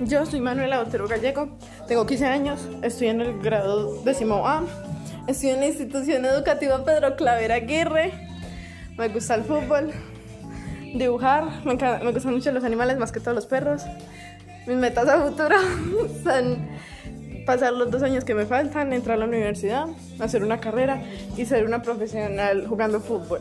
Yo soy Manuela Otero Gallego, tengo 15 años, estoy en el grado décimo A, estoy en la institución educativa Pedro Clavera Aguirre, me gusta el fútbol, dibujar, me, me gustan mucho los animales más que todos los perros. Mis metas a futuro son pasar los dos años que me faltan, entrar a la universidad, hacer una carrera y ser una profesional jugando fútbol.